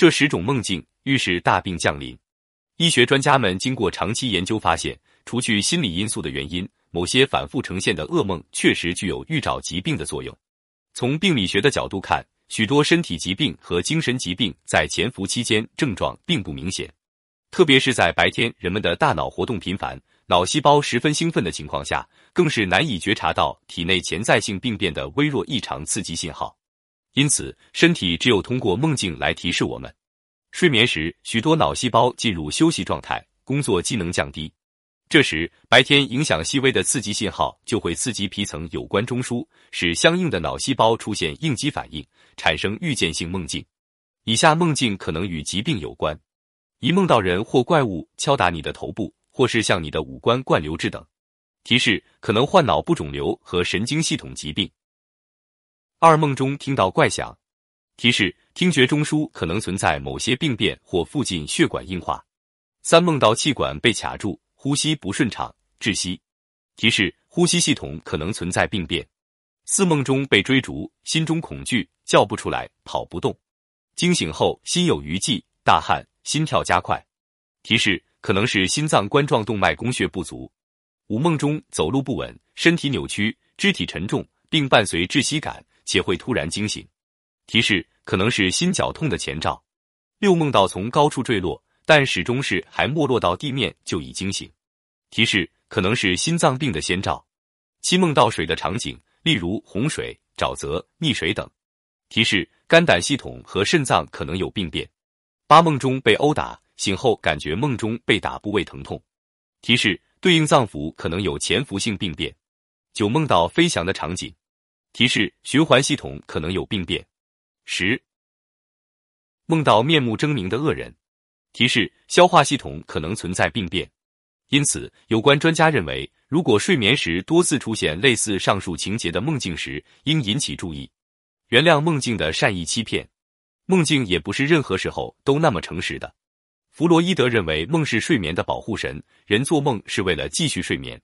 这十种梦境预示大病降临。医学专家们经过长期研究发现，除去心理因素的原因，某些反复呈现的噩梦确实具有预兆疾病的作用。从病理学的角度看，许多身体疾病和精神疾病在潜伏期间症状并不明显，特别是在白天人们的大脑活动频繁。脑细胞十分兴奋的情况下，更是难以觉察到体内潜在性病变的微弱异常刺激信号。因此，身体只有通过梦境来提示我们。睡眠时，许多脑细胞进入休息状态，工作机能降低。这时，白天影响细微的刺激信号就会刺激皮层有关中枢，使相应的脑细胞出现应激反应，产生预见性梦境。以下梦境可能与疾病有关：一、梦到人或怪物敲打你的头部。或是向你的五官灌流质等，提示可能患脑部肿瘤和神经系统疾病。二梦中听到怪响，提示听觉中枢可能存在某些病变或附近血管硬化。三梦到气管被卡住，呼吸不顺畅，窒息，提示呼吸系统可能存在病变。四梦中被追逐，心中恐惧，叫不出来，跑不动，惊醒后心有余悸，大汗，心跳加快，提示。可能是心脏冠状动脉供血不足，五梦中走路不稳，身体扭曲，肢体沉重，并伴随窒息感，且会突然惊醒。提示可能是心绞痛的前兆。六梦到从高处坠落，但始终是还没落到地面就已惊醒。提示可能是心脏病的先兆。七梦到水的场景，例如洪水、沼泽、溺水等。提示肝胆系统和肾脏可能有病变。八梦中被殴打。醒后感觉梦中被打部位疼痛，提示对应脏腑可能有潜伏性病变。九梦到飞翔的场景，提示循环系统可能有病变。十梦到面目狰狞的恶人，提示消化系统可能存在病变。因此，有关专家认为，如果睡眠时多次出现类似上述情节的梦境时，应引起注意，原谅梦境的善意欺骗。梦境也不是任何时候都那么诚实的。弗洛伊德认为梦是睡眠的保护神，人做梦是为了继续睡眠，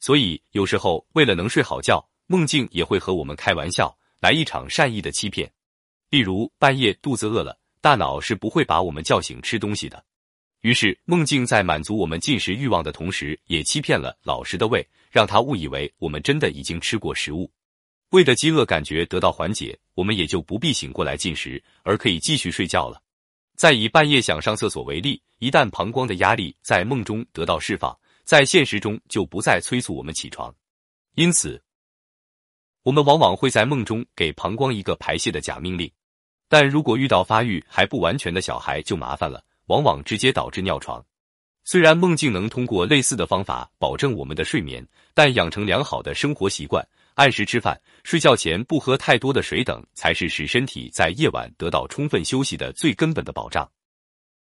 所以有时候为了能睡好觉，梦境也会和我们开玩笑，来一场善意的欺骗。例如半夜肚子饿了，大脑是不会把我们叫醒吃东西的，于是梦境在满足我们进食欲望的同时，也欺骗了老实的胃，让他误以为我们真的已经吃过食物。胃的饥饿感觉得到缓解，我们也就不必醒过来进食，而可以继续睡觉了。再以半夜想上厕所为例，一旦膀胱的压力在梦中得到释放，在现实中就不再催促我们起床。因此，我们往往会在梦中给膀胱一个排泄的假命令。但如果遇到发育还不完全的小孩，就麻烦了，往往直接导致尿床。虽然梦境能通过类似的方法保证我们的睡眠，但养成良好的生活习惯。按时吃饭，睡觉前不喝太多的水等，才是使身体在夜晚得到充分休息的最根本的保障。